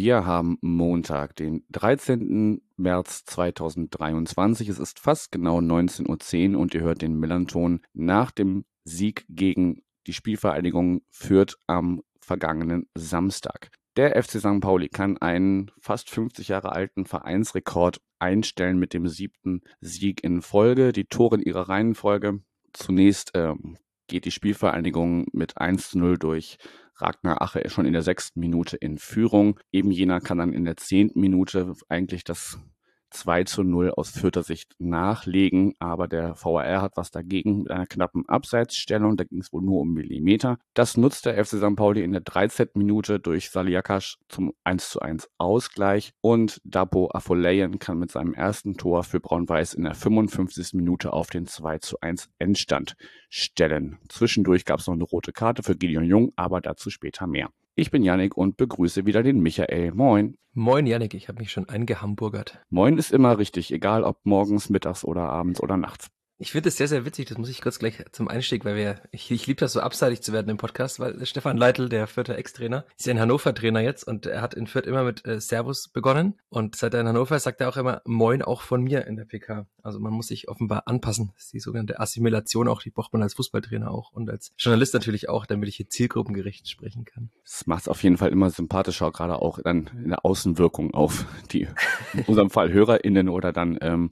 wir haben Montag, den 13. März 2023. Es ist fast genau 19.10 Uhr und ihr hört den Millanton nach dem Sieg gegen die Spielvereinigung Fürth am vergangenen Samstag. Der FC St. Pauli kann einen fast 50 Jahre alten Vereinsrekord einstellen mit dem siebten Sieg in Folge. Die Tore in ihrer Reihenfolge. Zunächst ähm, geht die Spielvereinigung mit 1 zu 0 durch Ragnar Ache schon in der sechsten Minute in Führung. Eben jener kann dann in der zehnten Minute eigentlich das 2 zu 0 aus vierter Sicht nachlegen, aber der VAR hat was dagegen mit einer knappen Abseitsstellung, da ging es wohl nur um Millimeter. Das nutzt der FC St. Pauli in der 13. Minute durch Saliakas zum 1 zu 1 Ausgleich und Dapo Afoleyen kann mit seinem ersten Tor für Braun-Weiß in der 55. Minute auf den 2 zu 1 Endstand stellen. Zwischendurch gab es noch eine rote Karte für Gideon Jung, aber dazu später mehr. Ich bin Yannick und begrüße wieder den Michael. Moin. Moin Yannick, ich habe mich schon eingehamburgert. Moin ist immer richtig, egal ob morgens, mittags oder abends oder nachts. Ich finde es sehr, sehr witzig, das muss ich kurz gleich zum Einstieg, weil wir, ich, ich liebe das so abseitig zu werden im Podcast, weil Stefan Leitl, der Fürther Ex-Trainer, ist ja ein Hannover-Trainer jetzt und er hat in Fürth immer mit äh, Servus begonnen und seit er in Hannover ist, sagt er auch immer Moin auch von mir in der PK. Also man muss sich offenbar anpassen. Das ist die sogenannte Assimilation auch, die braucht man als Fußballtrainer auch und als Journalist natürlich auch, damit ich hier zielgruppengerecht sprechen kann. Das macht es auf jeden Fall immer sympathischer, gerade auch dann in der Außenwirkung auf die, in unserem Fall HörerInnen oder dann ähm,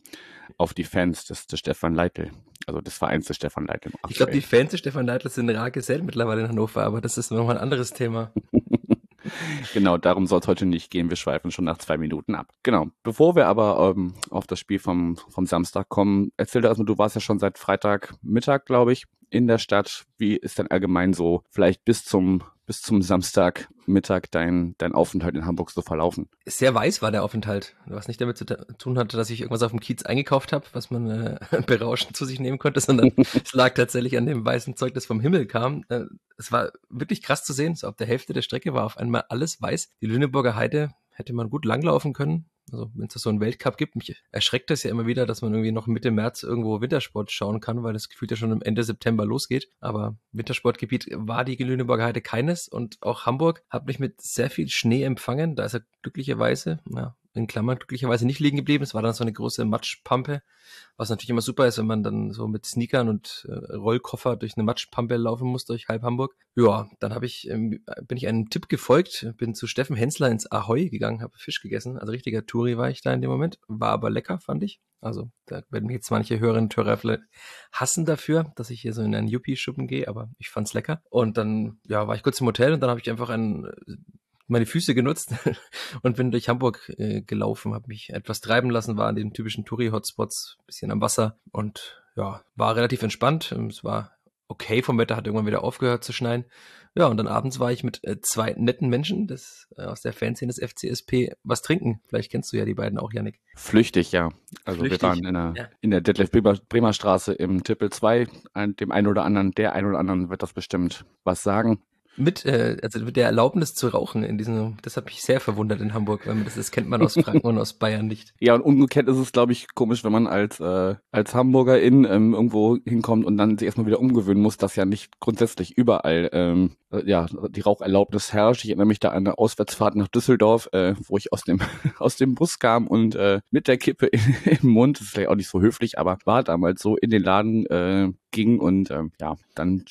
auf die Fans des, des Stefan Leitl, also des Vereins des Stefan Leitl. Ich glaube, die Fans des Stefan Leitl sind rar gesät mittlerweile in Hannover, aber das ist nochmal ein anderes Thema. genau, darum soll es heute nicht gehen. Wir schweifen schon nach zwei Minuten ab. Genau. Bevor wir aber ähm, auf das Spiel vom, vom Samstag kommen, erzähl doch erstmal, du warst ja schon seit Freitagmittag, glaube ich, in der Stadt. Wie ist denn allgemein so vielleicht bis zum bis zum Samstagmittag dein, dein Aufenthalt in Hamburg so verlaufen? Sehr weiß war der Aufenthalt, was nicht damit zu tun hatte, dass ich irgendwas auf dem Kiez eingekauft habe, was man äh, berauschend zu sich nehmen konnte, sondern es lag tatsächlich an dem weißen Zeug, das vom Himmel kam. Äh, es war wirklich krass zu sehen. So auf der Hälfte der Strecke war auf einmal alles weiß. Die Lüneburger Heide hätte man gut langlaufen können. Also wenn es so einen Weltcup gibt, mich erschreckt das ja immer wieder, dass man irgendwie noch Mitte März irgendwo Wintersport schauen kann, weil das gefühlt ja schon Ende September losgeht. Aber Wintersportgebiet war die Lüneburger Heide keines und auch Hamburg hat mich mit sehr viel Schnee empfangen. Da ist er glücklicherweise, ja, in Klammern glücklicherweise nicht liegen geblieben. Es war dann so eine große Matschpampe, was natürlich immer super ist, wenn man dann so mit Sneakern und äh, Rollkoffer durch eine Matschpampe laufen muss durch halb Hamburg. Ja, dann habe ich ähm, bin ich einem Tipp gefolgt, bin zu Steffen Hensler ins Ahoi gegangen, habe Fisch gegessen. Also richtiger Touri war ich da in dem Moment, war aber lecker, fand ich. Also da werden mich jetzt manche Hörerinnen und Hörer vielleicht hassen dafür, dass ich hier so in einen Yuppie-Schuppen gehe, aber ich fand's lecker. Und dann ja, war ich kurz im Hotel und dann habe ich einfach ein meine Füße genutzt und bin durch Hamburg äh, gelaufen, habe mich etwas treiben lassen, war an den typischen Touri-Hotspots, bisschen am Wasser und ja, war relativ entspannt. Es war okay vom Wetter, hat irgendwann wieder aufgehört zu schneien. Ja, und dann abends war ich mit äh, zwei netten Menschen des, äh, aus der Fanszene des FCSP was trinken. Vielleicht kennst du ja die beiden auch, Janik. Flüchtig, ja. Also Flüchtig, wir waren in der, ja. in der Detlef Bremer, Straße im Tippel 2. Ein, dem einen oder anderen, der einen oder anderen wird das bestimmt was sagen mit, äh, also mit der Erlaubnis zu rauchen in diesem, das hat mich sehr verwundert in Hamburg, weil das, das kennt man aus Franken und aus Bayern nicht. Ja, und umgekehrt ist es, glaube ich, komisch, wenn man als, äh, als Hamburgerin ähm, irgendwo hinkommt und dann sich erstmal wieder umgewöhnen muss, dass ja nicht grundsätzlich überall ähm, äh, ja, die Raucherlaubnis herrscht. Ich erinnere mich da an eine Auswärtsfahrt nach Düsseldorf, äh, wo ich aus dem, aus dem Bus kam und äh, mit der Kippe in, im Mund, das ist vielleicht auch nicht so höflich, aber war damals so in den Laden äh, ging und ähm, ja, dann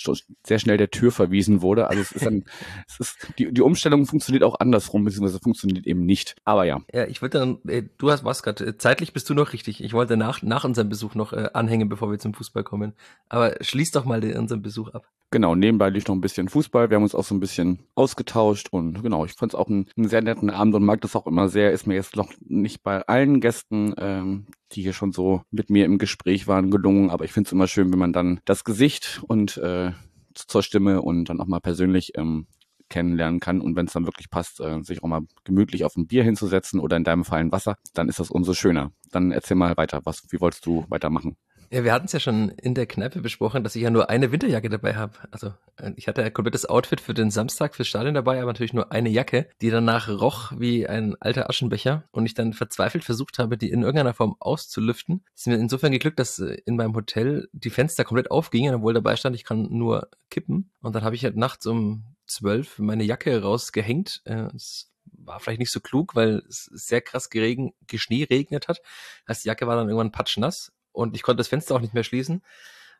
sehr schnell der Tür verwiesen wurde. Also ist dann, es ist, die, die Umstellung funktioniert auch andersrum, beziehungsweise funktioniert eben nicht. Aber ja. Ja, ich wollte dann, äh, du hast was gerade, äh, zeitlich bist du noch richtig. Ich wollte nach, nach unserem Besuch noch äh, anhängen, bevor wir zum Fußball kommen. Aber schließ doch mal den, unseren Besuch ab. Genau, nebenbei lief noch ein bisschen Fußball. Wir haben uns auch so ein bisschen ausgetauscht und genau, ich fand es auch einen, einen, sehr netten Abend und mag das auch immer sehr. Ist mir jetzt noch nicht bei allen Gästen, ähm, die hier schon so mit mir im Gespräch waren, gelungen, aber ich finde es immer schön, wenn man dann das Gesicht und äh, zur Stimme und dann auch mal persönlich ähm, kennenlernen kann und wenn es dann wirklich passt, äh, sich auch mal gemütlich auf ein Bier hinzusetzen oder in deinem Fall ein Wasser, dann ist das umso schöner. Dann erzähl mal weiter, was, wie wolltest du weitermachen? Ja, wir hatten es ja schon in der Kneipe besprochen, dass ich ja nur eine Winterjacke dabei habe. Also äh, ich hatte ein komplettes Outfit für den Samstag fürs Stadion dabei, aber natürlich nur eine Jacke, die danach roch wie ein alter Aschenbecher und ich dann verzweifelt versucht habe, die in irgendeiner Form auszulüften. Es ist mir insofern geglückt, dass äh, in meinem Hotel die Fenster komplett aufgingen, obwohl dabei stand, ich kann nur kippen. Und dann habe ich halt nachts um zwölf meine Jacke rausgehängt. Äh, es war vielleicht nicht so klug, weil es sehr krass geregen, Geschnee regnet hat. Das heißt, die Jacke war dann irgendwann patschnass und ich konnte das Fenster auch nicht mehr schließen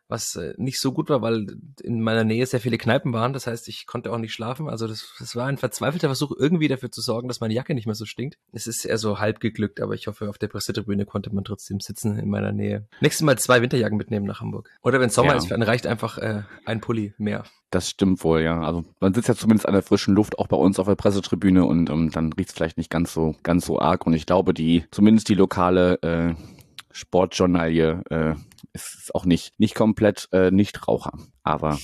was äh, nicht so gut war, weil in meiner Nähe sehr viele Kneipen waren. Das heißt, ich konnte auch nicht schlafen. Also das, das war ein verzweifelter Versuch, irgendwie dafür zu sorgen, dass meine Jacke nicht mehr so stinkt. Es ist eher so halb geglückt, aber ich hoffe, auf der Pressetribüne konnte man trotzdem sitzen in meiner Nähe. Nächstes Mal zwei Winterjacken mitnehmen nach Hamburg. Oder wenn Sommer ja. ist, dann reicht einfach äh, ein Pulli mehr. Das stimmt wohl, ja. Also man sitzt ja zumindest an der frischen Luft, auch bei uns auf der Pressetribüne und um, ähm, dann riecht es vielleicht nicht ganz so, ganz so arg. Und ich glaube, die, zumindest die lokale äh, Sportjournalie äh, ist auch nicht, nicht komplett äh, Nichtraucher. Aber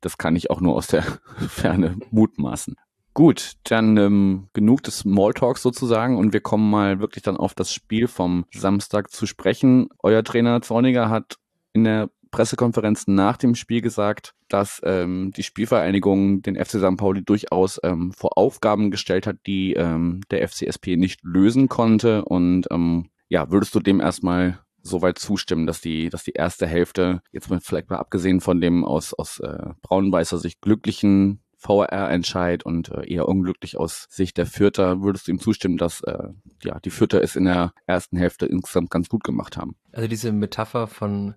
das kann ich auch nur aus der Ferne mutmaßen. Gut, dann ähm, genug des Smalltalks sozusagen und wir kommen mal wirklich dann auf das Spiel vom Samstag zu sprechen. Euer Trainer Zorniger hat in der Pressekonferenz nach dem Spiel gesagt, dass ähm, die Spielvereinigung den FC St. Pauli durchaus ähm, vor Aufgaben gestellt hat, die ähm, der FCSP nicht lösen konnte. Und ähm, ja, würdest du dem erstmal soweit zustimmen, dass die, dass die erste Hälfte, jetzt mal vielleicht mal abgesehen von dem aus, aus äh, Braunbeißer sich glücklichen VR-Entscheid und äh, eher unglücklich aus Sicht der Fürther, würdest du ihm zustimmen, dass äh, ja, die Fürther es in der ersten Hälfte insgesamt ganz gut gemacht haben? Also diese Metapher von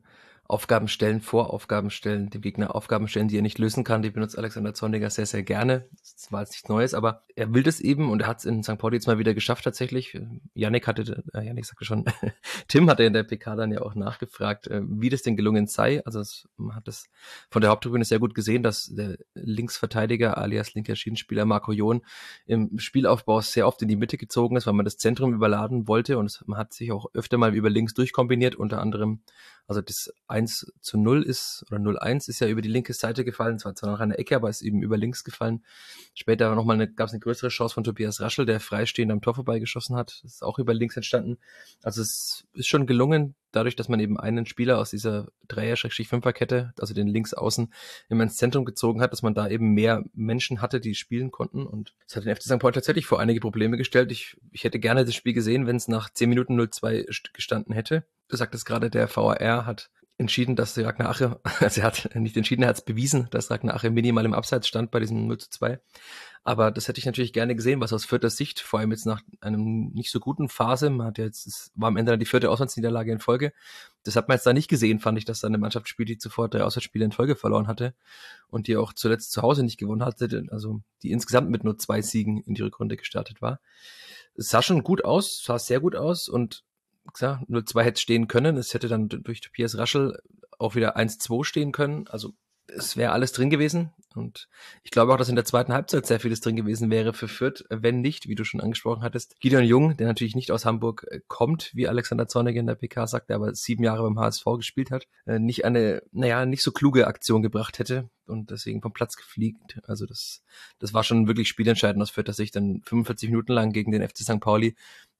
Aufgaben stellen, vor Aufgaben stellen, dem Gegner Aufgaben stellen, die er nicht lösen kann. Die benutzt Alexander Zorniger sehr, sehr gerne. Das war jetzt nichts Neues, aber er will das eben und er hat es in St. Pauli jetzt mal wieder geschafft tatsächlich. Yannick hatte, äh, Yannick sagte schon, Tim hatte in der PK dann ja auch nachgefragt, äh, wie das denn gelungen sei. Also es, man hat das von der Haupttribüne sehr gut gesehen, dass der Linksverteidiger alias linker Schiedenspieler Marco John im Spielaufbau sehr oft in die Mitte gezogen ist, weil man das Zentrum überladen wollte und es, man hat sich auch öfter mal über links durchkombiniert, unter anderem also das 1 zu 0 ist, oder 0-1 ist ja über die linke Seite gefallen, zwar zwar nach einer Ecke, aber ist eben über links gefallen. Später nochmal eine, gab es eine größere Chance von Tobias Raschel, der freistehend am Tor vorbeigeschossen hat. Das ist auch über links entstanden. Also es ist schon gelungen, dadurch, dass man eben einen Spieler aus dieser Dreier-Fünfer-Kette, also den Linksaußen, immer ins Zentrum gezogen hat, dass man da eben mehr Menschen hatte, die spielen konnten. Und das hat den FC St. Paul tatsächlich vor einige Probleme gestellt. Ich, ich hätte gerne das Spiel gesehen, wenn es nach 10 Minuten 0-2 gestanden hätte. Du sagtest gerade, der VAR hat entschieden, dass Ragnar Ache, also er hat nicht entschieden, er hat es bewiesen, dass Ragnar Ache minimal im Abseits stand bei diesem 0 zu 2. Aber das hätte ich natürlich gerne gesehen, was aus vierter Sicht, vor allem jetzt nach einem nicht so guten Phase, man hat ja jetzt, es war am Ende dann die vierte Auslandsniederlage in Folge. Das hat man jetzt da nicht gesehen, fand ich, dass da eine Mannschaft spielt, die zuvor drei Auswärtsspiele in Folge verloren hatte und die auch zuletzt zu Hause nicht gewonnen hatte, also die insgesamt mit nur zwei Siegen in die Rückrunde gestartet war. Es sah schon gut aus, sah sehr gut aus und klar, 0-2 hätte stehen können. Es hätte dann durch Tobias Raschel auch wieder 1-2 stehen können. Also es wäre alles drin gewesen. Und ich glaube auch, dass in der zweiten Halbzeit sehr vieles drin gewesen wäre für Fürth, wenn nicht, wie du schon angesprochen hattest, Gideon Jung, der natürlich nicht aus Hamburg äh, kommt, wie Alexander Zornig in der PK sagte, aber sieben Jahre beim HSV gespielt hat, äh, nicht eine, naja, nicht so kluge Aktion gebracht hätte und deswegen vom Platz gefliegt. Also das, das war schon wirklich spielentscheidend aus Fürth, dass ich dann 45 Minuten lang gegen den FC St. Pauli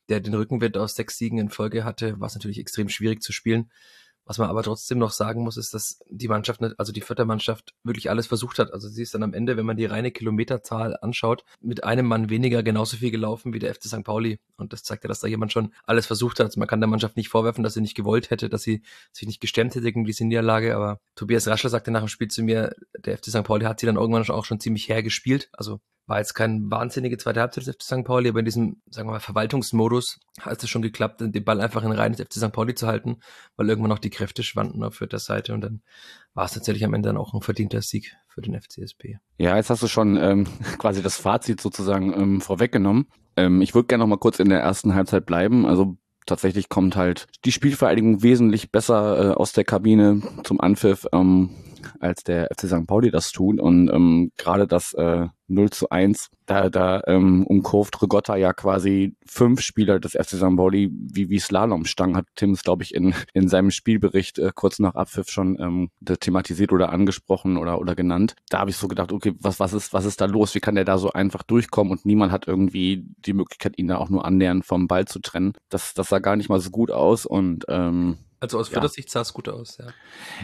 der den Rückenwind aus sechs Siegen in Folge hatte, war es natürlich extrem schwierig zu spielen. Was man aber trotzdem noch sagen muss, ist, dass die Mannschaft, also die vierte Mannschaft, wirklich alles versucht hat. Also sie ist dann am Ende, wenn man die reine Kilometerzahl anschaut, mit einem Mann weniger genauso viel gelaufen wie der FC St. Pauli. Und das zeigt ja, dass da jemand schon alles versucht hat. Also man kann der Mannschaft nicht vorwerfen, dass sie nicht gewollt hätte, dass sie sich nicht gestemmt hätte gegen diese Niederlage. Aber Tobias Raschler sagte nach dem Spiel zu mir, der FC St. Pauli hat sie dann irgendwann auch schon ziemlich hergespielt. Also war jetzt kein wahnsinnige zweite Halbzeit des FC St. Pauli, aber in diesem, sagen wir mal, Verwaltungsmodus hat es schon geklappt, den Ball einfach in Reihen des FC St. Pauli zu halten, weil irgendwann auch die Kräfte schwanden auf der Seite und dann war es tatsächlich am Ende dann auch ein verdienter Sieg für den FCSP. Ja, jetzt hast du schon ähm, quasi das Fazit sozusagen ähm, vorweggenommen. Ähm, ich würde gerne noch mal kurz in der ersten Halbzeit bleiben. Also tatsächlich kommt halt die Spielvereidigung wesentlich besser äh, aus der Kabine zum Anpfiff. Ähm, als der FC St. Pauli das tut. Und ähm, gerade das äh, 0 zu 1, da, da ähm, umkurvt Rigotta ja quasi fünf Spieler des FC St. Pauli wie, wie Slalomstangen, hat Tim es, glaube ich, in, in seinem Spielbericht äh, kurz nach Abpfiff schon ähm, thematisiert oder angesprochen oder, oder genannt. Da habe ich so gedacht, okay, was, was, ist, was ist da los? Wie kann der da so einfach durchkommen und niemand hat irgendwie die Möglichkeit, ihn da auch nur annähernd vom Ball zu trennen. Das, das sah gar nicht mal so gut aus und ähm, Also aus vierter ja. Sah es gut aus, ja.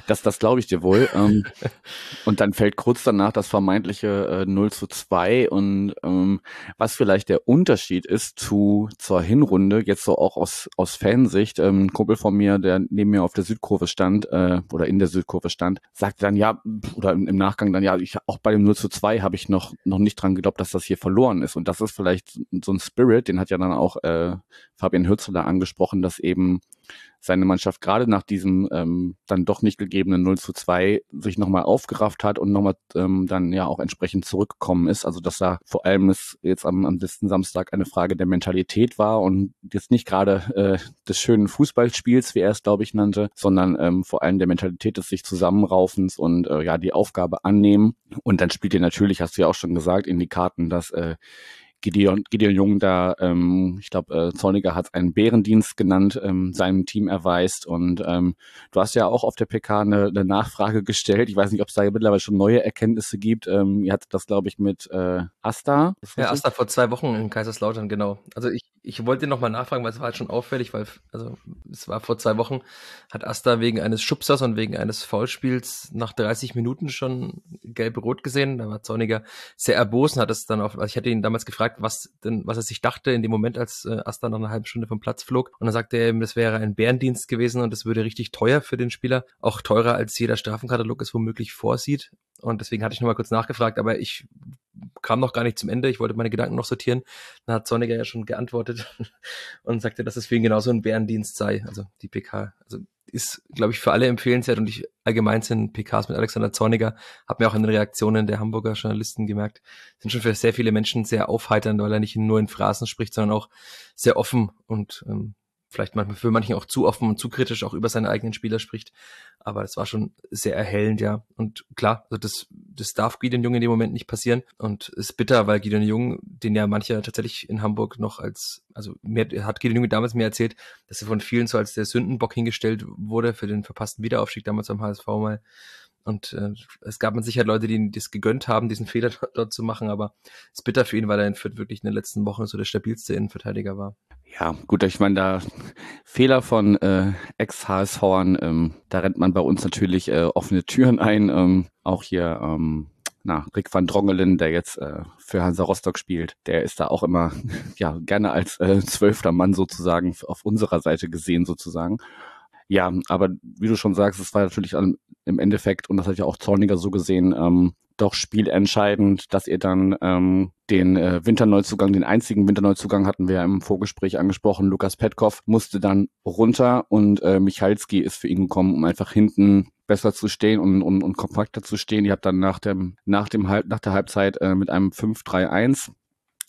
Das, das glaube ich dir wohl. ähm, und dann fällt kurz danach das vermeintliche äh, 0 zu 2. Und ähm, was vielleicht der Unterschied ist zu zur Hinrunde, jetzt so auch aus, aus Fansicht, ähm, ein Kumpel von mir, der neben mir auf der Südkurve stand, äh, oder in der Südkurve stand, sagte dann ja, oder im, im Nachgang dann, ja, ich auch bei dem 0 zu 2 habe ich noch, noch nicht dran geglaubt, dass das hier verloren ist. Und das ist vielleicht so ein Spirit, den hat ja dann auch äh, Fabian Hürzler angesprochen, dass eben seine Mannschaft gerade nach diesem ähm, dann doch nicht gegebenen 0 zu 2 sich nochmal aufgerafft hat und nochmal ähm, dann ja auch entsprechend zurückgekommen ist. Also dass da vor allem es jetzt am, am letzten Samstag eine Frage der Mentalität war und jetzt nicht gerade äh, des schönen Fußballspiels, wie er es glaube ich nannte, sondern ähm, vor allem der Mentalität des sich Zusammenraufens und äh, ja die Aufgabe annehmen. Und dann spielt ihr natürlich, hast du ja auch schon gesagt, in die Karten, dass äh, Gideon, Gideon Jung da, ähm, ich glaube, äh, Zorniger hat einen Bärendienst genannt, ähm, seinem Team erweist. Und ähm, du hast ja auch auf der PK eine, eine Nachfrage gestellt. Ich weiß nicht, ob es da mittlerweile schon neue Erkenntnisse gibt. Ähm, ihr hattet das, glaube ich, mit äh, Asta. Ja, Asta vor zwei Wochen in Kaiserslautern, genau. Also ich, ich wollte noch mal nachfragen, weil es war halt schon auffällig, weil also es war vor zwei Wochen, hat Asta wegen eines Schubsers und wegen eines Foulspiels nach 30 Minuten schon gelb-rot gesehen. Da war Zorniger sehr erbosen, hat es dann auch, also ich hatte ihn damals gefragt, was denn, was er sich dachte in dem Moment, als äh, Asta nach einer halben Stunde vom Platz flog. Und dann sagte er eben, das wäre ein Bärendienst gewesen und das würde richtig teuer für den Spieler, auch teurer als jeder Strafenkatalog es womöglich vorsieht. Und deswegen hatte ich nochmal kurz nachgefragt, aber ich kam noch gar nicht zum Ende. Ich wollte meine Gedanken noch sortieren. Dann hat Sonniger ja schon geantwortet und sagte, dass es für ihn genauso ein Bärendienst sei. Also die PK. Also ist, glaube ich, für alle empfehlenswert und ich allgemein sind PKs mit Alexander Zorniger, habe mir auch in den Reaktionen der Hamburger Journalisten gemerkt, sind schon für sehr viele Menschen sehr aufheiternd, weil er nicht nur in Phrasen spricht, sondern auch sehr offen und ähm, vielleicht manchmal für manchen auch zu offen und zu kritisch auch über seine eigenen Spieler spricht. Aber das war schon sehr erhellend, ja. Und klar, also das, das darf Gideon Jung in dem Moment nicht passieren. Und ist bitter, weil Gideon Jung, den ja mancher tatsächlich in Hamburg noch als, also mehr, hat Gideon Jung damals mir erzählt, dass er von vielen so als der Sündenbock hingestellt wurde für den verpassten Wiederaufstieg damals am HSV mal. Und äh, es gab mit Sicherheit Leute, die das gegönnt haben, diesen Fehler dort zu machen, aber es ist bitter für ihn, weil er in Fürth wirklich in den letzten Wochen so der stabilste Innenverteidiger war. Ja, gut, ich meine, da Fehler von äh, Ex-HSVern, ähm, da rennt man bei uns natürlich äh, offene Türen ein. Ähm, auch hier, ähm, na, Rick van Drongelen, der jetzt äh, für Hansa Rostock spielt, der ist da auch immer ja gerne als äh, zwölfter Mann sozusagen auf unserer Seite gesehen sozusagen. Ja, aber wie du schon sagst, es war natürlich im Endeffekt, und das hat ja auch Zorniger so gesehen, ähm, doch spielentscheidend, dass ihr dann ähm, den äh, Winterneuzugang, den einzigen Winterneuzugang hatten wir ja im Vorgespräch angesprochen. Lukas Petkov musste dann runter und äh, Michalski ist für ihn gekommen, um einfach hinten besser zu stehen und, und, und kompakter zu stehen. Ihr habt dann nach dem, nach dem Halb, nach der Halbzeit äh, mit einem 5-3-1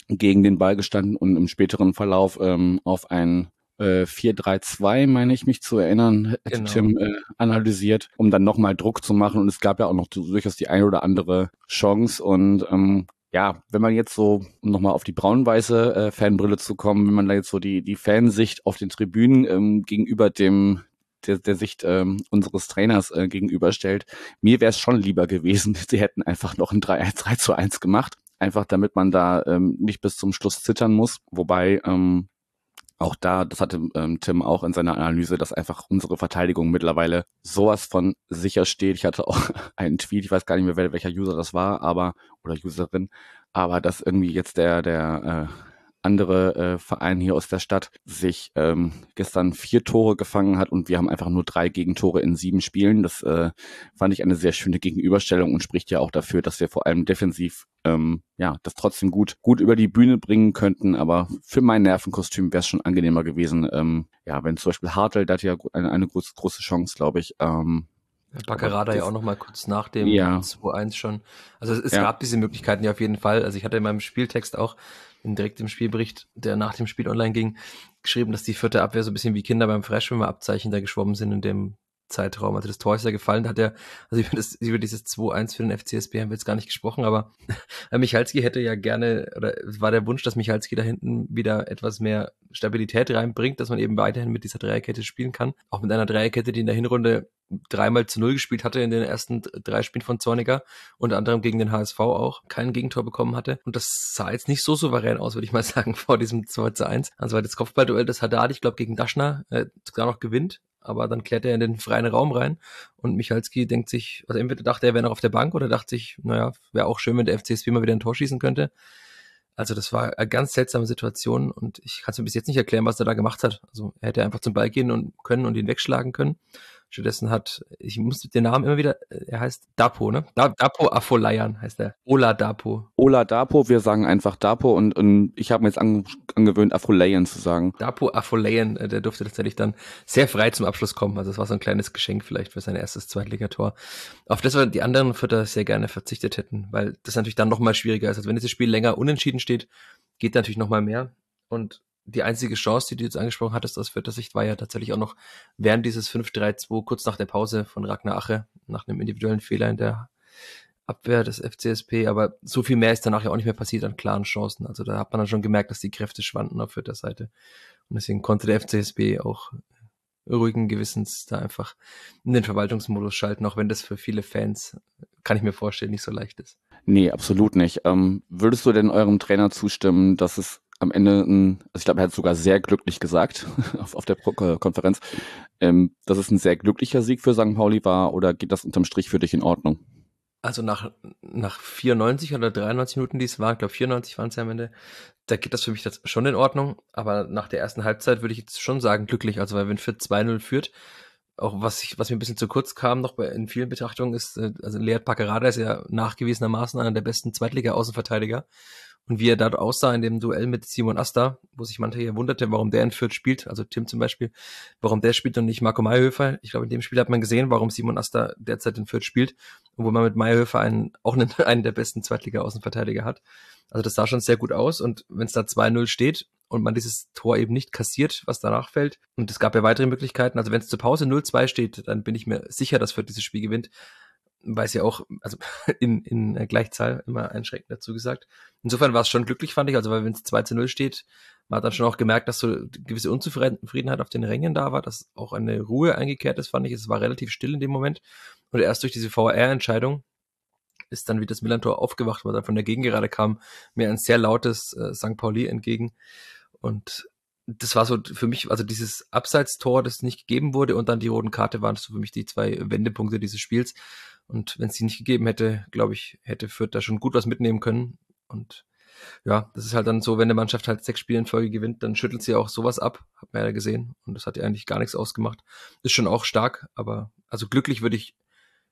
gegen den Ball gestanden und im späteren Verlauf ähm, auf ein äh, 4-3-2, meine ich mich zu erinnern, hätte genau. Tim äh, analysiert, um dann nochmal Druck zu machen. Und es gab ja auch noch durchaus die eine oder andere Chance. Und ähm, ja, wenn man jetzt so, um nochmal auf die braun-weiße äh, Fanbrille zu kommen, wenn man da jetzt so die, die Fansicht auf den Tribünen ähm, gegenüber dem der, der Sicht ähm, unseres Trainers äh, gegenüberstellt, mir wäre es schon lieber gewesen, sie hätten einfach noch ein 3, 3 zu 1 gemacht. Einfach damit man da ähm, nicht bis zum Schluss zittern muss. Wobei ähm, auch da, das hatte ähm, Tim auch in seiner Analyse, dass einfach unsere Verteidigung mittlerweile sowas von sicher steht. Ich hatte auch einen Tweet, ich weiß gar nicht mehr, welcher User das war, aber oder Userin, aber dass irgendwie jetzt der der äh, andere äh, Verein hier aus der Stadt sich ähm, gestern vier Tore gefangen hat und wir haben einfach nur drei Gegentore in sieben Spielen. Das äh, fand ich eine sehr schöne Gegenüberstellung und spricht ja auch dafür, dass wir vor allem defensiv ähm, ja das trotzdem gut gut über die Bühne bringen könnten. Aber für mein Nervenkostüm wäre es schon angenehmer gewesen, ähm, ja, wenn zum Beispiel Hartl, der hat ja eine, eine große, große Chance, glaube ich. Ähm, Baccarada ja auch noch mal kurz nach dem ja. 2-1 schon. Also es, es ja. gab diese Möglichkeiten ja auf jeden Fall. Also ich hatte in meinem Spieltext auch in direkt im Spielbericht, der nach dem Spiel online ging, geschrieben, dass die vierte Abwehr so ein bisschen wie Kinder beim Freischwimmerabzeichen da geschwommen sind in dem Zeitraum. Also das Tor ist ja gefallen, hat er, also über, das, über dieses 2-1 für den FCSB haben wir jetzt gar nicht gesprochen, aber Michalski hätte ja gerne, oder war der Wunsch, dass Michalski da hinten wieder etwas mehr Stabilität reinbringt, dass man eben weiterhin mit dieser Dreierkette spielen kann. Auch mit einer Dreierkette, die in der Hinrunde dreimal zu null gespielt hatte in den ersten drei Spielen von Zorniger, unter anderem gegen den HSV auch, kein Gegentor bekommen hatte. Und das sah jetzt nicht so souverän aus, würde ich mal sagen, vor diesem 2 zu 1. Also war das Kopfballduell, das Haddad, ich glaube, gegen Daschner äh, sogar noch gewinnt aber dann klärt er in den freien Raum rein und Michalski denkt sich, also entweder dachte er, wäre noch auf der Bank oder dachte sich, naja, wäre auch schön, wenn der FCSP mal wieder ein Tor schießen könnte. Also das war eine ganz seltsame Situation und ich kann es mir bis jetzt nicht erklären, was er da gemacht hat. Also er hätte einfach zum Ball gehen und können und ihn wegschlagen können. Stattdessen hat, ich muss den Namen immer wieder, äh, er heißt Dapo, ne? Dapo Afolayan heißt er. Ola Dapo. Ola Dapo, wir sagen einfach Dapo und, und ich habe mir jetzt an, angewöhnt, Afolayan zu sagen. Dapo Afolayan, äh, der durfte tatsächlich dann sehr frei zum Abschluss kommen. Also das war so ein kleines Geschenk vielleicht für sein erstes Zweitligator. Auf das wir die anderen Vierter sehr gerne verzichtet hätten, weil das natürlich dann nochmal schwieriger ist. Also wenn dieses Spiel länger unentschieden steht, geht natürlich nochmal mehr. Und die einzige Chance, die du jetzt angesprochen hattest aus Vierter Sicht, war ja tatsächlich auch noch während dieses 5-3-2, kurz nach der Pause von Ragnar Ache, nach einem individuellen Fehler in der Abwehr des FCSP. Aber so viel mehr ist danach ja auch nicht mehr passiert an klaren Chancen. Also da hat man dann schon gemerkt, dass die Kräfte schwanden auf Vierter Seite. Und deswegen konnte der FCSP auch ruhigen Gewissens da einfach in den Verwaltungsmodus schalten, auch wenn das für viele Fans, kann ich mir vorstellen, nicht so leicht ist. Nee, absolut nicht. Ähm, würdest du denn eurem Trainer zustimmen, dass es am Ende, ein, also ich glaube, er hat sogar sehr glücklich gesagt auf, auf der Pro Konferenz, ähm, dass es ein sehr glücklicher Sieg für St. Pauli war oder geht das unterm Strich für dich in Ordnung? Also nach, nach 94 oder 93 Minuten, die es waren, ich glaube 94 waren es ja am Ende, da geht das für mich das schon in Ordnung. Aber nach der ersten Halbzeit würde ich jetzt schon sagen glücklich. Also weil wenn Fürth 2-0 führt, auch was ich, was mir ein bisschen zu kurz kam noch bei, in vielen Betrachtungen ist, äh, also Leert Packerada ist ja nachgewiesenermaßen einer der besten Zweitliga-Außenverteidiger. Und wie er dort aussah in dem Duell mit Simon Asta, wo sich manche hier wunderte, warum der in Fürth spielt, also Tim zum Beispiel, warum der spielt und nicht Marco Mayhöfer. Ich glaube, in dem Spiel hat man gesehen, warum Simon Asta derzeit in Fürth spielt und wo man mit Mayhöfer einen, auch einen, einen der besten Zweitliga-Außenverteidiger hat. Also das sah schon sehr gut aus und wenn es da 2-0 steht und man dieses Tor eben nicht kassiert, was danach fällt, und es gab ja weitere Möglichkeiten, also wenn es zur Pause 0-2 steht, dann bin ich mir sicher, dass Fürth dieses Spiel gewinnt weil es ja auch, also in, in Gleichzahl immer einschränkend dazu gesagt. Insofern war es schon glücklich, fand ich, also weil wenn es 2 zu 0 steht, man hat dann schon auch gemerkt, dass so gewisse Unzufriedenheit auf den Rängen da war, dass auch eine Ruhe eingekehrt ist, fand ich. Es war relativ still in dem Moment. Und erst durch diese VR-Entscheidung ist dann wie das Millantor aufgewacht, weil dann von der Gegengerade kam mir ein sehr lautes äh, St. Pauli entgegen. Und das war so für mich, also dieses Abseitstor, das nicht gegeben wurde und dann die roten Karte waren so für mich die zwei Wendepunkte dieses Spiels. Und wenn es die nicht gegeben hätte, glaube ich, hätte Fürth da schon gut was mitnehmen können. Und ja, das ist halt dann so, wenn eine Mannschaft halt sechs Spiele in Folge gewinnt, dann schüttelt sie auch sowas ab, hat man ja gesehen. Und das hat ja eigentlich gar nichts ausgemacht. Ist schon auch stark, aber also glücklich würde ich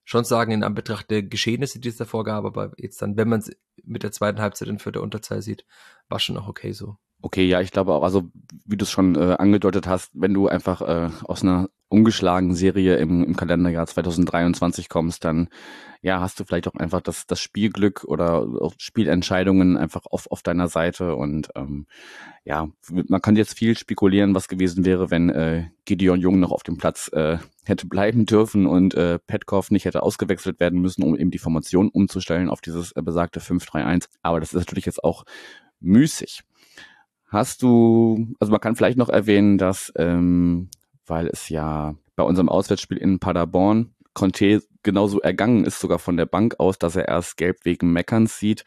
schon sagen, in Anbetracht der Geschehnisse, die es davor gab, aber jetzt dann, wenn man es mit der zweiten Halbzeit in vierter Unterzahl sieht, war schon auch okay so. Okay, ja, ich glaube auch, also wie du es schon äh, angedeutet hast, wenn du einfach äh, aus einer ungeschlagenen Serie im, im Kalenderjahr 2023 kommst, dann ja, hast du vielleicht auch einfach das, das Spielglück oder auch Spielentscheidungen einfach auf, auf deiner Seite. Und ähm, ja, man kann jetzt viel spekulieren, was gewesen wäre, wenn äh, Gideon Jung noch auf dem Platz äh, hätte bleiben dürfen und äh, Petkov nicht hätte ausgewechselt werden müssen, um eben die Formation umzustellen auf dieses äh, besagte 5-3-1. Aber das ist natürlich jetzt auch müßig. Hast du, also man kann vielleicht noch erwähnen, dass, ähm, weil es ja bei unserem Auswärtsspiel in Paderborn Conte genauso ergangen ist, sogar von der Bank aus, dass er erst gelb wegen Meckerns sieht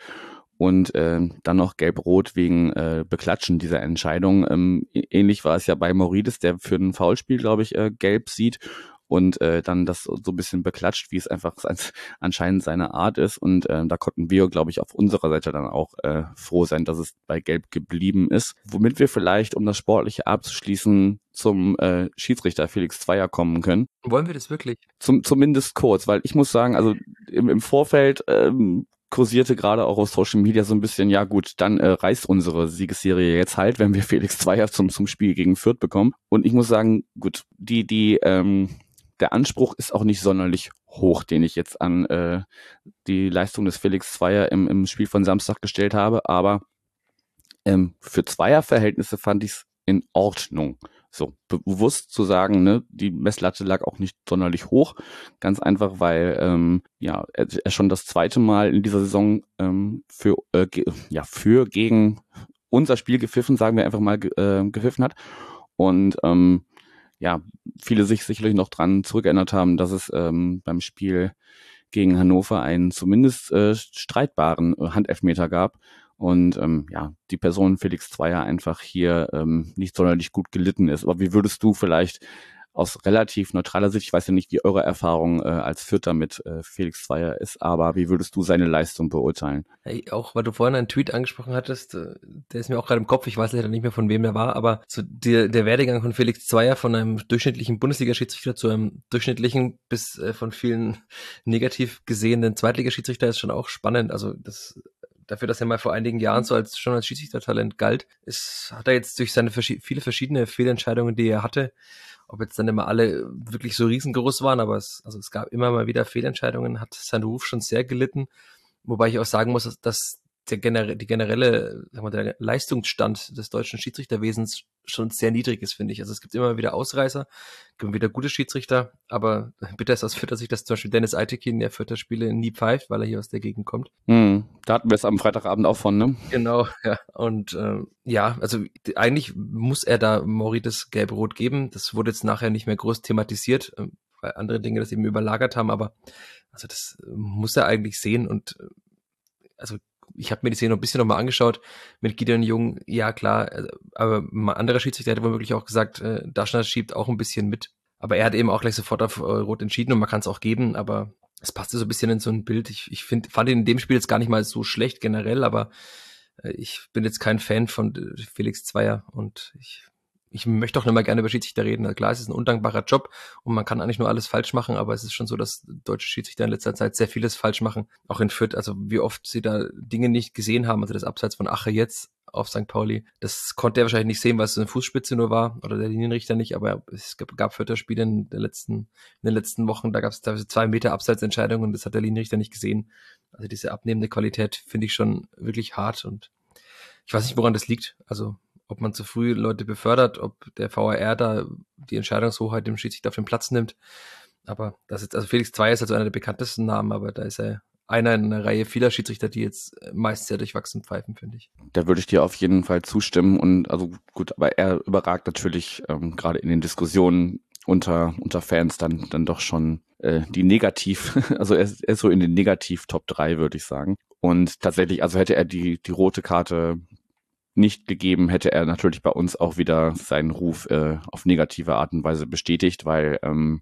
und äh, dann noch gelb-rot wegen äh, Beklatschen dieser Entscheidung. Ähm, ähnlich war es ja bei Maurides, der für ein Foulspiel, glaube ich, äh, gelb sieht und äh, dann das so ein bisschen beklatscht, wie es einfach anscheinend seine Art ist. Und äh, da konnten wir, glaube ich, auf unserer Seite dann auch äh, froh sein, dass es bei Gelb geblieben ist. Womit wir vielleicht, um das Sportliche abzuschließen, zum äh, Schiedsrichter Felix Zweier kommen können. Wollen wir das wirklich? Zum, zumindest kurz, weil ich muss sagen, also im, im Vorfeld ähm, kursierte gerade auch auf Social Media so ein bisschen, ja gut, dann äh, reißt unsere Siegesserie jetzt halt, wenn wir Felix Zweier zum, zum Spiel gegen Fürth bekommen. Und ich muss sagen, gut, die, die, ähm, der Anspruch ist auch nicht sonderlich hoch, den ich jetzt an äh, die Leistung des Felix Zweier im, im Spiel von Samstag gestellt habe. Aber ähm, für Zweierverhältnisse fand ich es in Ordnung. So, bewusst zu sagen, ne, die Messlatte lag auch nicht sonderlich hoch. Ganz einfach, weil ähm, ja, er, er schon das zweite Mal in dieser Saison ähm, für, äh, ge, ja, für gegen unser Spiel gepfiffen, sagen wir einfach mal, äh, gepfiffen hat. Und ähm, ja, viele sich sicherlich noch dran zurückerinnert haben, dass es ähm, beim Spiel gegen Hannover einen zumindest äh, streitbaren äh, Handelfmeter gab und ähm, ja, die Person Felix Zweier einfach hier ähm, nicht sonderlich gut gelitten ist. Aber wie würdest du vielleicht aus relativ neutraler Sicht, ich weiß ja nicht, wie eure Erfahrung äh, als Vierter mit äh, Felix Zweier ist, aber wie würdest du seine Leistung beurteilen? Hey, auch weil du vorhin einen Tweet angesprochen hattest, äh, der ist mir auch gerade im Kopf, ich weiß leider nicht mehr von wem der war, aber so der, der Werdegang von Felix Zweier von einem durchschnittlichen Bundesliga-Schiedsrichter zu einem durchschnittlichen bis äh, von vielen negativ gesehenen Zweitligaschiedsrichter ist schon auch spannend. Also das dafür, dass er mal vor einigen Jahren so als schon als Schiedsrichtertalent galt, ist, hat er jetzt durch seine viele verschiedene Fehlentscheidungen, die er hatte, ob jetzt dann immer alle wirklich so riesengroß waren, aber es, also es gab immer mal wieder Fehlentscheidungen, hat sein Ruf schon sehr gelitten. Wobei ich auch sagen muss, dass der genere die generelle, sagen wir, der Leistungsstand des deutschen Schiedsrichterwesens schon sehr niedrig ist, finde ich. Also es gibt immer wieder Ausreißer, gibt wieder gute Schiedsrichter, aber bitter ist Fürther sich, dass zum Beispiel Dennis Eitekin der Fürther Spiele nie pfeift, weil er hier aus der Gegend kommt. Mm, da hatten wir es am Freitagabend auch von, ne? Genau, ja. Und äh, ja, also eigentlich muss er da das Gelb-Rot geben. Das wurde jetzt nachher nicht mehr groß thematisiert, äh, weil andere Dinge das eben überlagert haben, aber also das muss er eigentlich sehen und äh, also ich habe mir die Szene noch ein bisschen nochmal angeschaut mit Gideon Jung. Ja, klar, äh, aber ein anderer Schiedsrichter hätte womöglich auch gesagt, äh, Daschner schiebt auch ein bisschen mit. Aber er hat eben auch gleich sofort auf äh, Rot entschieden und man kann es auch geben, aber es passte so ein bisschen in so ein Bild. Ich, ich find, fand ihn in dem Spiel jetzt gar nicht mal so schlecht generell, aber äh, ich bin jetzt kein Fan von äh, Felix Zweier und ich ich möchte auch nicht mal gerne über Schiedsrichter reden. Klar, es ist ein undankbarer Job und man kann eigentlich nur alles falsch machen, aber es ist schon so, dass deutsche Schiedsrichter in letzter Zeit sehr vieles falsch machen. Auch in Fürth, also wie oft sie da Dinge nicht gesehen haben, also das Abseits von Ache jetzt auf St. Pauli. Das konnte er wahrscheinlich nicht sehen, weil es eine Fußspitze nur war oder der Linienrichter nicht, aber es gab, gab Fürther Spiele in, der letzten, in den letzten Wochen, da gab es teilweise zwei Meter Abseitsentscheidungen und das hat der Linienrichter nicht gesehen. Also diese abnehmende Qualität finde ich schon wirklich hart und ich weiß nicht, woran das liegt. Also ob man zu früh Leute befördert, ob der VAR da die Entscheidungshoheit dem Schiedsrichter auf den Platz nimmt. Aber das ist, also Felix Zweier ist also einer der bekanntesten Namen, aber da ist er einer in einer Reihe vieler Schiedsrichter, die jetzt meist sehr durchwachsen pfeifen, finde ich. Da würde ich dir auf jeden Fall zustimmen und also gut, aber er überragt natürlich ähm, gerade in den Diskussionen unter, unter Fans dann, dann doch schon äh, die Negativ, also er, er ist so in den Negativ Top 3, würde ich sagen. Und tatsächlich, also hätte er die, die rote Karte nicht gegeben, hätte er natürlich bei uns auch wieder seinen Ruf äh, auf negative Art und Weise bestätigt, weil ähm,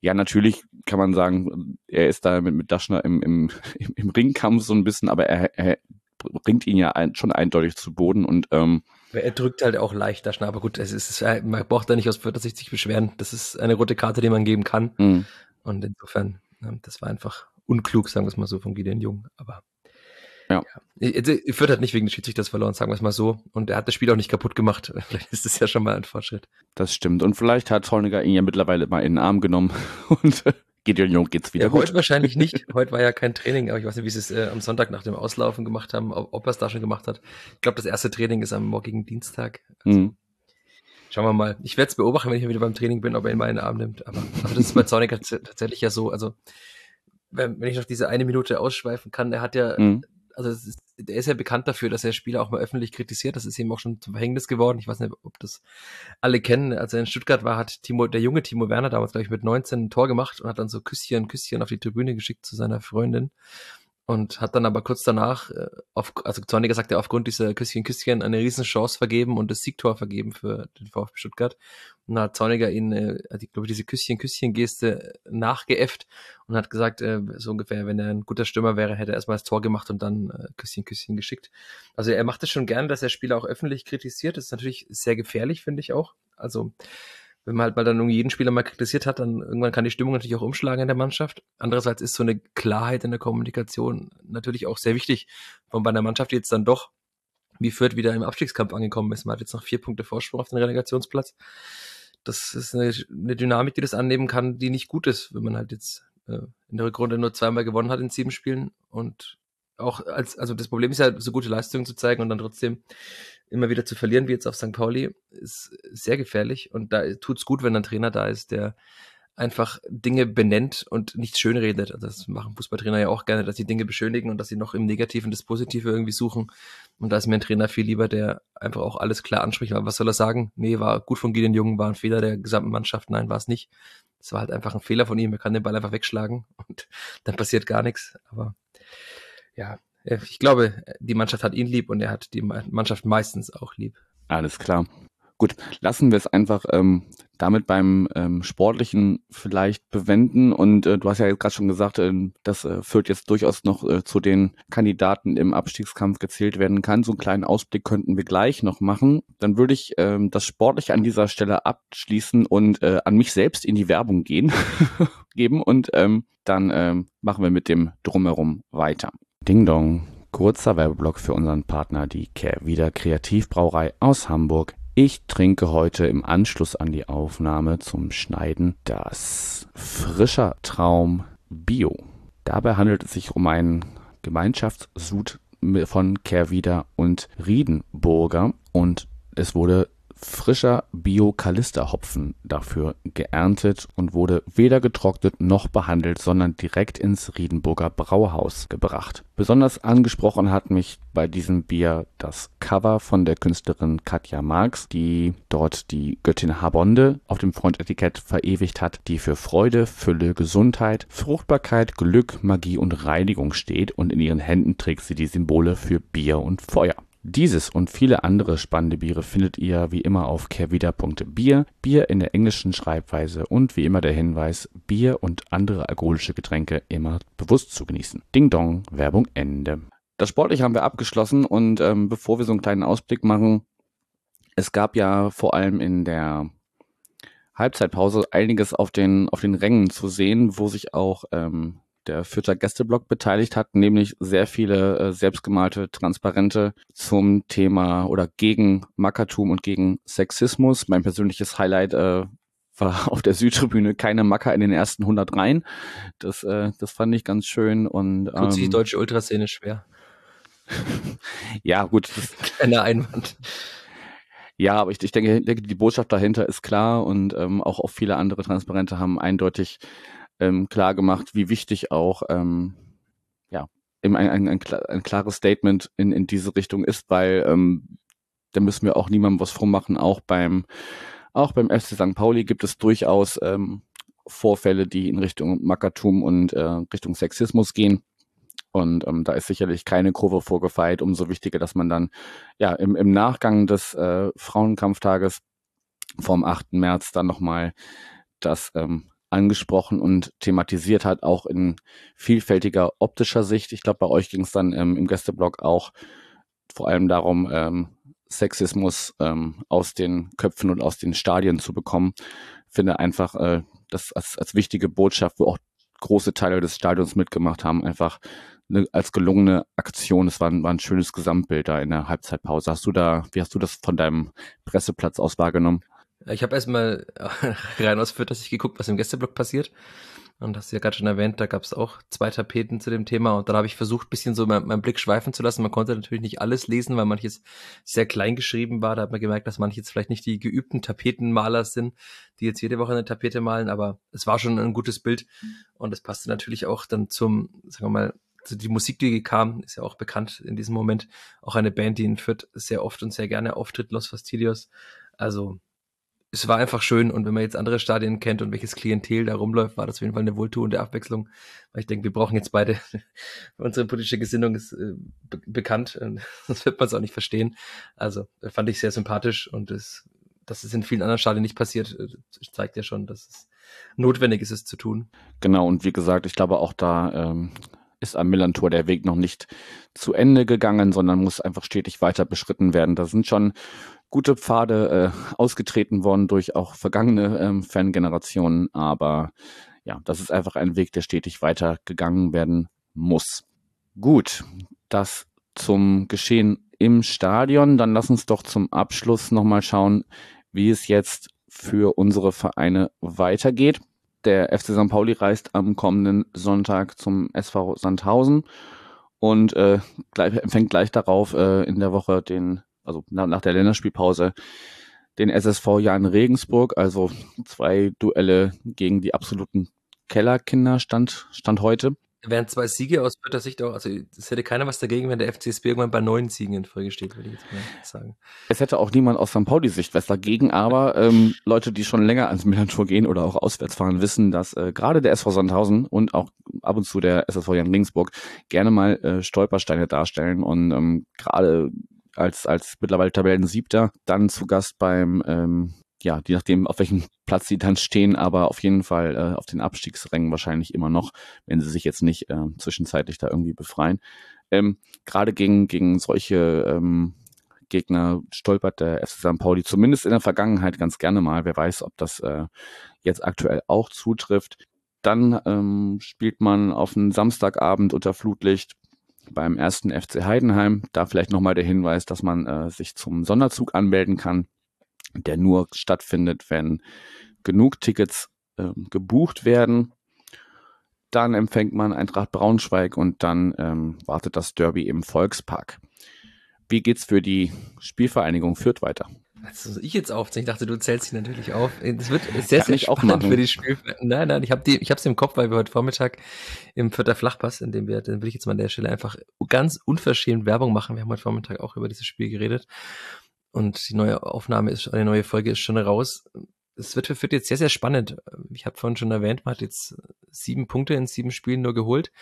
ja, natürlich kann man sagen, er ist da mit, mit Daschner im, im, im Ringkampf so ein bisschen, aber er, er bringt ihn ja ein, schon eindeutig zu Boden und ähm, er drückt halt auch leicht Daschner, aber gut, es ist, man braucht da nicht aus Fürther sich beschweren. Das ist eine rote Karte, die man geben kann. Mhm. Und insofern, das war einfach unklug, sagen wir es mal so, von Gideon Jung. Aber ja. ja. Fürth hat nicht wegen des Schiedsrichters verloren, sagen wir es mal so. Und er hat das Spiel auch nicht kaputt gemacht. Vielleicht ist das ja schon mal ein Fortschritt. Das stimmt. Und vielleicht hat Hollniger ihn ja mittlerweile mal in den Arm genommen und Gideon Jung geht's wieder ja, gut. Heute wahrscheinlich nicht. Heute war ja kein Training, aber ich weiß nicht, wie sie es äh, am Sonntag nach dem Auslaufen gemacht haben, ob, ob er es da schon gemacht hat. Ich glaube, das erste Training ist am morgigen Dienstag. Also, mhm. Schauen wir mal. Ich werde es beobachten, wenn ich wieder beim Training bin, ob er ihn mal in den Arm nimmt. Aber, aber das ist bei Zorniger tatsächlich ja so. Also, wenn, wenn ich noch diese eine Minute ausschweifen kann, er hat ja mhm also ist, der ist ja bekannt dafür, dass er Spieler auch mal öffentlich kritisiert. Das ist ihm auch schon zum Verhängnis geworden. Ich weiß nicht, ob das alle kennen. Als er in Stuttgart war, hat Timo, der junge Timo Werner damals, glaube ich, mit 19 ein Tor gemacht und hat dann so Küsschen, Küsschen auf die Tribüne geschickt zu seiner Freundin und hat dann aber kurz danach, äh, auf, also Zorniger sagt er, aufgrund dieser Küsschen, Küsschen eine Riesenchance vergeben und das Siegtor vergeben für den VfB Stuttgart. Und dann hat Zorniger ihn, äh, ich glaube, diese Küsschen, Küsschen-Geste nachgeäfft und hat gesagt, äh, so ungefähr, wenn er ein guter Stürmer wäre, hätte er erstmal das Tor gemacht und dann äh, Küsschen, Küsschen geschickt. Also er macht es schon gern, dass er Spieler auch öffentlich kritisiert. Das ist natürlich sehr gefährlich, finde ich auch. Also wenn man halt mal dann irgendwie jeden Spieler mal kritisiert hat, dann irgendwann kann die Stimmung natürlich auch umschlagen in der Mannschaft. Andererseits ist so eine Klarheit in der Kommunikation natürlich auch sehr wichtig, von bei einer Mannschaft, die jetzt dann doch wie Fürth wieder im Abstiegskampf angekommen ist. Man hat jetzt noch vier Punkte Vorsprung auf den Relegationsplatz. Das ist eine, eine Dynamik, die das annehmen kann, die nicht gut ist, wenn man halt jetzt äh, in der Rückrunde nur zweimal gewonnen hat in sieben Spielen und auch als, also das Problem ist ja, so gute Leistungen zu zeigen und dann trotzdem immer wieder zu verlieren, wie jetzt auf St. Pauli, ist sehr gefährlich. Und da tut's gut, wenn ein Trainer da ist, der einfach Dinge benennt und nicht schön redet. Also das machen Fußballtrainer ja auch gerne, dass sie Dinge beschönigen und dass sie noch im Negativen das Positive irgendwie suchen. Und da ist mir ein Trainer viel lieber, der einfach auch alles klar anspricht. Aber was soll er sagen? Nee, war gut von Gideon Jungen, war ein Fehler der gesamten Mannschaft. Nein, war es nicht. Es war halt einfach ein Fehler von ihm. Er kann den Ball einfach wegschlagen und dann passiert gar nichts. Aber ja, ich glaube, die Mannschaft hat ihn lieb und er hat die Mannschaft meistens auch lieb. Alles klar. Gut, lassen wir es einfach ähm, damit beim ähm, Sportlichen vielleicht bewenden. Und äh, du hast ja jetzt gerade schon gesagt, äh, das äh, führt jetzt durchaus noch äh, zu den Kandidaten im Abstiegskampf gezählt werden kann. So einen kleinen Ausblick könnten wir gleich noch machen. Dann würde ich ähm, das Sportliche an dieser Stelle abschließen und äh, an mich selbst in die Werbung gehen, geben und ähm, dann ähm, machen wir mit dem Drumherum weiter. Ding Dong. Kurzer Werbeblock für unseren Partner, die Kehrwieder Kreativbrauerei aus Hamburg. Ich trinke heute im Anschluss an die Aufnahme zum Schneiden das Frischer Traum Bio. Dabei handelt es sich um einen Gemeinschaftssud von Kehrwieder und Riedenburger und es wurde frischer Bio-Kalister-Hopfen dafür geerntet und wurde weder getrocknet noch behandelt, sondern direkt ins Riedenburger Brauhaus gebracht. Besonders angesprochen hat mich bei diesem Bier das Cover von der Künstlerin Katja Marx, die dort die Göttin Habonde auf dem Frontetikett verewigt hat, die für Freude, Fülle, Gesundheit, Fruchtbarkeit, Glück, Magie und Reinigung steht und in ihren Händen trägt sie die Symbole für Bier und Feuer. Dieses und viele andere spannende Biere findet ihr wie immer auf kehrwieder.bier, Bier in der englischen Schreibweise und wie immer der Hinweis, Bier und andere alkoholische Getränke immer bewusst zu genießen. Ding Dong, Werbung Ende. Das Sportliche haben wir abgeschlossen und ähm, bevor wir so einen kleinen Ausblick machen, es gab ja vor allem in der Halbzeitpause einiges auf den, auf den Rängen zu sehen, wo sich auch ähm, der Fürther Gästeblock beteiligt hat, nämlich sehr viele äh, selbstgemalte Transparente zum Thema oder gegen Mackertum und gegen Sexismus. Mein persönliches Highlight äh, war auf der Südtribüne keine Macker in den ersten 100 Reihen. Das, äh, das fand ich ganz schön und ähm, tut sich die ähm, deutsche Ultraszene schwer. ja, gut. Kleiner Einwand. Ja, aber ich, ich denke, denke, die Botschaft dahinter ist klar und ähm, auch, auch viele andere Transparente haben eindeutig ähm, klar gemacht, wie wichtig auch ähm, ja, eben ein, ein, ein, ein klares Statement in, in diese Richtung ist, weil ähm, da müssen wir auch niemandem was vormachen. Auch beim, auch beim FC St. Pauli gibt es durchaus ähm, Vorfälle, die in Richtung Mackertum und äh, Richtung Sexismus gehen. Und ähm, da ist sicherlich keine Kurve vorgefeilt. Umso wichtiger, dass man dann ja im, im Nachgang des äh, Frauenkampftages vom 8. März dann nochmal das ähm, angesprochen und thematisiert hat, auch in vielfältiger optischer Sicht. Ich glaube, bei euch ging es dann ähm, im Gästeblog auch vor allem darum, ähm, Sexismus ähm, aus den Köpfen und aus den Stadien zu bekommen. Finde einfach äh, das als, als wichtige Botschaft, wo auch große Teile des Stadions mitgemacht haben, einfach eine, als gelungene Aktion. Es war, war ein schönes Gesamtbild da in der Halbzeitpause. Hast du da, wie hast du das von deinem Presseplatz aus wahrgenommen? Ich habe erstmal rein aus Fürth, dass ich geguckt, was im Gästeblock passiert. Und hast du ja gerade schon erwähnt, da gab es auch zwei Tapeten zu dem Thema. Und dann habe ich versucht, bisschen so meinen mein Blick schweifen zu lassen. Man konnte natürlich nicht alles lesen, weil manches sehr klein geschrieben war. Da hat man gemerkt, dass manche jetzt vielleicht nicht die geübten Tapetenmaler sind, die jetzt jede Woche eine Tapete malen. Aber es war schon ein gutes Bild. Und es passte natürlich auch dann zum, sagen wir mal, die Musik, die kam, ist ja auch bekannt in diesem Moment. Auch eine Band, die in Fürth sehr oft und sehr gerne auftritt, Los Fastidios. Also es war einfach schön und wenn man jetzt andere Stadien kennt und welches Klientel da rumläuft, war das auf jeden Fall eine wohltuende Abwechslung. Weil ich denke, wir brauchen jetzt beide, unsere politische Gesinnung ist äh, be bekannt, sonst wird man es auch nicht verstehen. Also fand ich sehr sympathisch und es, dass es in vielen anderen Stadien nicht passiert, äh, zeigt ja schon, dass es notwendig ist, es zu tun. Genau, und wie gesagt, ich glaube auch da ähm, ist am Millantor der Weg noch nicht zu Ende gegangen, sondern muss einfach stetig weiter beschritten werden. Da sind schon gute Pfade äh, ausgetreten worden durch auch vergangene ähm, Fangenerationen, aber ja, das ist einfach ein Weg, der stetig weiter gegangen werden muss. Gut, das zum Geschehen im Stadion. Dann lass uns doch zum Abschluss nochmal schauen, wie es jetzt für unsere Vereine weitergeht. Der FC St. Pauli reist am kommenden Sonntag zum SV Sandhausen und äh, gleich, empfängt gleich darauf äh, in der Woche den also nach, nach der Länderspielpause, den SSV Jan Regensburg, also zwei Duelle gegen die absoluten Kellerkinder stand, stand heute. Wären zwei Siege aus Fürther Sicht auch, also es hätte keiner was dagegen, wenn der FCSB irgendwann bei neun Siegen in Folge steht, würde ich jetzt mal sagen. Es hätte auch niemand aus St. Pauli Sicht was dagegen, aber ähm, Leute, die schon länger ans Millantor gehen oder auch auswärts fahren, wissen, dass äh, gerade der SV Sandhausen und auch ab und zu der SSV Jan Regensburg gerne mal äh, Stolpersteine darstellen und ähm, gerade als, als mittlerweile Tabellen Siebter, dann zu Gast beim ähm, ja, je nachdem, auf welchem Platz sie dann stehen, aber auf jeden Fall äh, auf den Abstiegsrängen wahrscheinlich immer noch, wenn sie sich jetzt nicht äh, zwischenzeitlich da irgendwie befreien. Ähm, Gerade gegen, gegen solche ähm, Gegner stolpert der FC St. Pauli zumindest in der Vergangenheit ganz gerne mal. Wer weiß, ob das äh, jetzt aktuell auch zutrifft. Dann ähm, spielt man auf einen Samstagabend unter Flutlicht beim ersten FC Heidenheim. Da vielleicht nochmal der Hinweis, dass man äh, sich zum Sonderzug anmelden kann, der nur stattfindet, wenn genug Tickets äh, gebucht werden. Dann empfängt man Eintracht Braunschweig und dann ähm, wartet das Derby im Volkspark. Wie geht's für die Spielvereinigung Fürth weiter? Also ich jetzt aufzählen. Ich dachte, du zählst sie natürlich auf. Es wird sehr, sehr spannend für die Spiel. Nein, nein, ich habe die, ich habe im Kopf, weil wir heute Vormittag im Vierter Flachpass, in dem wir, dann will ich jetzt mal an der Stelle einfach ganz unverschämt Werbung machen. Wir haben heute Vormittag auch über dieses Spiel geredet und die neue Aufnahme ist, eine neue Folge ist schon raus. Es wird für Fürth jetzt sehr, sehr spannend. Ich habe vorhin schon erwähnt, man hat jetzt sieben Punkte in sieben Spielen nur geholt.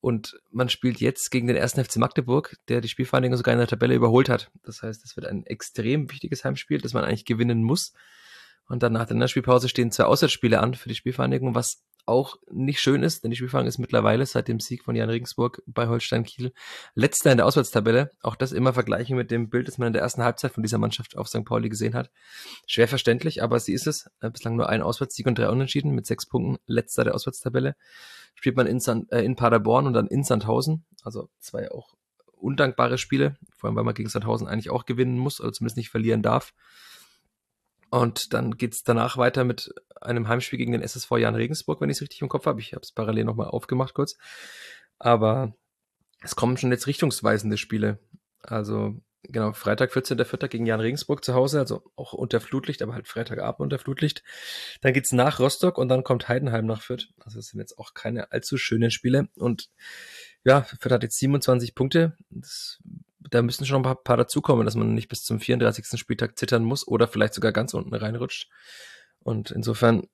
Und man spielt jetzt gegen den ersten FC Magdeburg, der die Spielvereinigung sogar in der Tabelle überholt hat. Das heißt, es wird ein extrem wichtiges Heimspiel, das man eigentlich gewinnen muss. Und dann nach der Spielpause stehen zwei Auswärtsspiele an für die Spielvereinigung, was auch nicht schön ist, denn die Spielvereinigung ist mittlerweile seit dem Sieg von Jan Regensburg bei Holstein Kiel letzter in der Auswärtstabelle. Auch das immer vergleichen mit dem Bild, das man in der ersten Halbzeit von dieser Mannschaft auf St. Pauli gesehen hat. Schwer verständlich, aber sie ist es. Bislang nur ein Auswärtssieg und drei Unentschieden mit sechs Punkten, letzter der Auswärtstabelle spielt man in, San, äh, in Paderborn und dann in Sandhausen. Also zwei auch undankbare Spiele, vor allem weil man gegen Sandhausen eigentlich auch gewinnen muss oder zumindest nicht verlieren darf. Und dann geht's danach weiter mit einem Heimspiel gegen den SSV Jan Regensburg, wenn ich es richtig im Kopf habe. Ich habe es parallel nochmal aufgemacht kurz. Aber es kommen schon jetzt richtungsweisende Spiele. Also genau, Freitag 14.04. gegen Jan Regensburg zu Hause, also auch unter Flutlicht, aber halt Freitagabend unter Flutlicht. Dann geht's nach Rostock und dann kommt Heidenheim nach Fürth. Also das sind jetzt auch keine allzu schönen Spiele. Und ja, Fürth hat jetzt 27 Punkte. Das, da müssen schon ein paar, paar dazukommen, dass man nicht bis zum 34. Spieltag zittern muss oder vielleicht sogar ganz unten reinrutscht. Und insofern,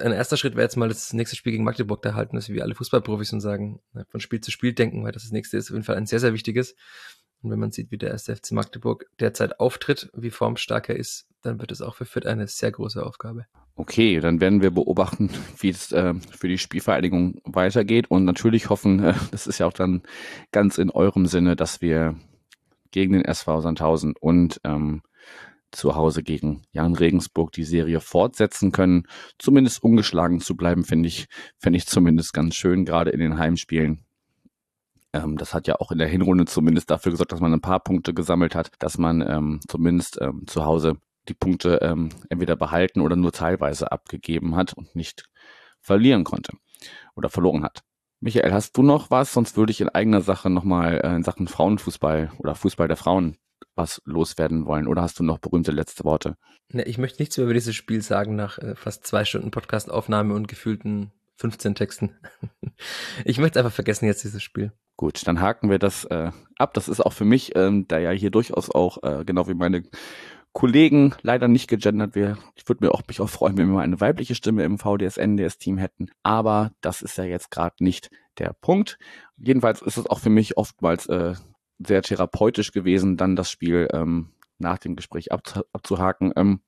ein erster Schritt wäre jetzt mal das nächste Spiel gegen Magdeburg da halten, dass wir alle Fußballprofis und sagen, von Spiel zu Spiel denken, weil das, das nächste ist auf jeden Fall ein sehr, sehr wichtiges. Und wenn man sieht, wie der erste FC Magdeburg derzeit auftritt, wie formstark er ist, dann wird es auch für Fürth eine sehr große Aufgabe. Okay, dann werden wir beobachten, wie es äh, für die Spielvereinigung weitergeht und natürlich hoffen, äh, das ist ja auch dann ganz in eurem Sinne, dass wir gegen den SV Sandhausen und ähm, zu Hause gegen Jan Regensburg die Serie fortsetzen können. Zumindest ungeschlagen zu bleiben, finde ich, finde ich zumindest ganz schön, gerade in den Heimspielen. Ähm, das hat ja auch in der Hinrunde zumindest dafür gesorgt, dass man ein paar Punkte gesammelt hat, dass man ähm, zumindest ähm, zu Hause die Punkte ähm, entweder behalten oder nur teilweise abgegeben hat und nicht verlieren konnte oder verloren hat. Michael, hast du noch was? Sonst würde ich in eigener Sache nochmal äh, in Sachen Frauenfußball oder Fußball der Frauen was loswerden wollen. Oder hast du noch berühmte letzte Worte? Ne, ich möchte nichts mehr über dieses Spiel sagen nach äh, fast zwei Stunden Podcastaufnahme und gefühlten 15 Texten. ich möchte einfach vergessen jetzt dieses Spiel. Gut, dann haken wir das äh, ab. Das ist auch für mich, ähm, da ja hier durchaus auch, äh, genau wie meine Kollegen leider nicht gegendert wäre. Ich würde mir auch, mich auch freuen, wenn wir mal eine weibliche Stimme im VDS-NDS-Team hätten. Aber das ist ja jetzt gerade nicht der Punkt. Jedenfalls ist es auch für mich oftmals äh, sehr therapeutisch gewesen, dann das Spiel ähm, nach dem Gespräch abzu abzuhaken. Ähm,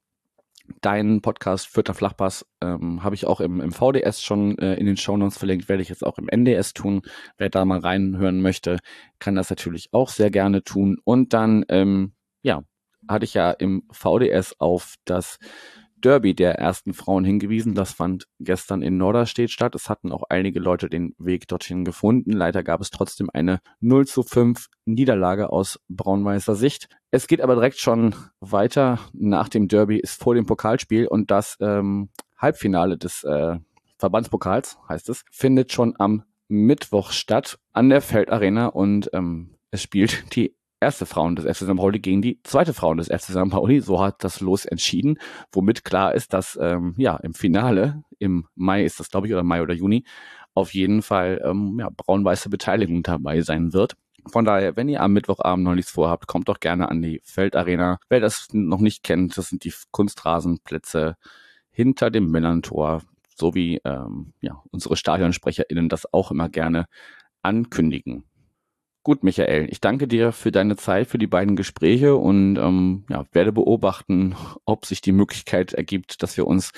Deinen Podcast Vierter Flachpass ähm, habe ich auch im, im VDS schon äh, in den Shownotes verlinkt, werde ich jetzt auch im NDS tun. Wer da mal reinhören möchte, kann das natürlich auch sehr gerne tun. Und dann, ähm, ja, hatte ich ja im VDS auf das Derby der ersten Frauen hingewiesen. Das fand gestern in Norderstedt statt. Es hatten auch einige Leute den Weg dorthin gefunden. Leider gab es trotzdem eine 0 zu 5 Niederlage aus braun-weißer Sicht. Es geht aber direkt schon weiter. Nach dem Derby ist vor dem Pokalspiel und das ähm, Halbfinale des äh, Verbandspokals, heißt es, findet schon am Mittwoch statt an der Feldarena und ähm, es spielt die erste Frauen des FC St. Pauli gegen die zweite Frauen des FC St. Pauli. So hat das Los entschieden, womit klar ist, dass ähm, ja im Finale, im Mai ist das glaube ich, oder Mai oder Juni, auf jeden Fall ähm, ja, braun-weiße Beteiligung dabei sein wird. Von daher, wenn ihr am Mittwochabend noch nichts vorhabt, kommt doch gerne an die Feldarena. Wer das noch nicht kennt, das sind die Kunstrasenplätze hinter dem Millantor, so wie ähm, ja, unsere StadionsprecherInnen das auch immer gerne ankündigen. Gut, Michael, ich danke dir für deine Zeit, für die beiden Gespräche und ähm, ja, werde beobachten, ob sich die Möglichkeit ergibt, dass wir uns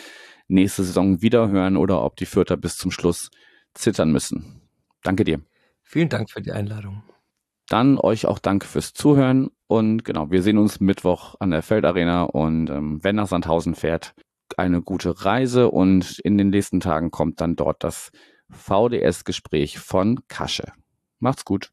nächste Saison wiederhören oder ob die Fürther bis zum Schluss zittern müssen. Danke dir. Vielen Dank für die Einladung. Dann euch auch danke fürs Zuhören und genau, wir sehen uns Mittwoch an der Feldarena und ähm, wer nach Sandhausen fährt, eine gute Reise und in den nächsten Tagen kommt dann dort das VDS-Gespräch von Kasche. Macht's gut.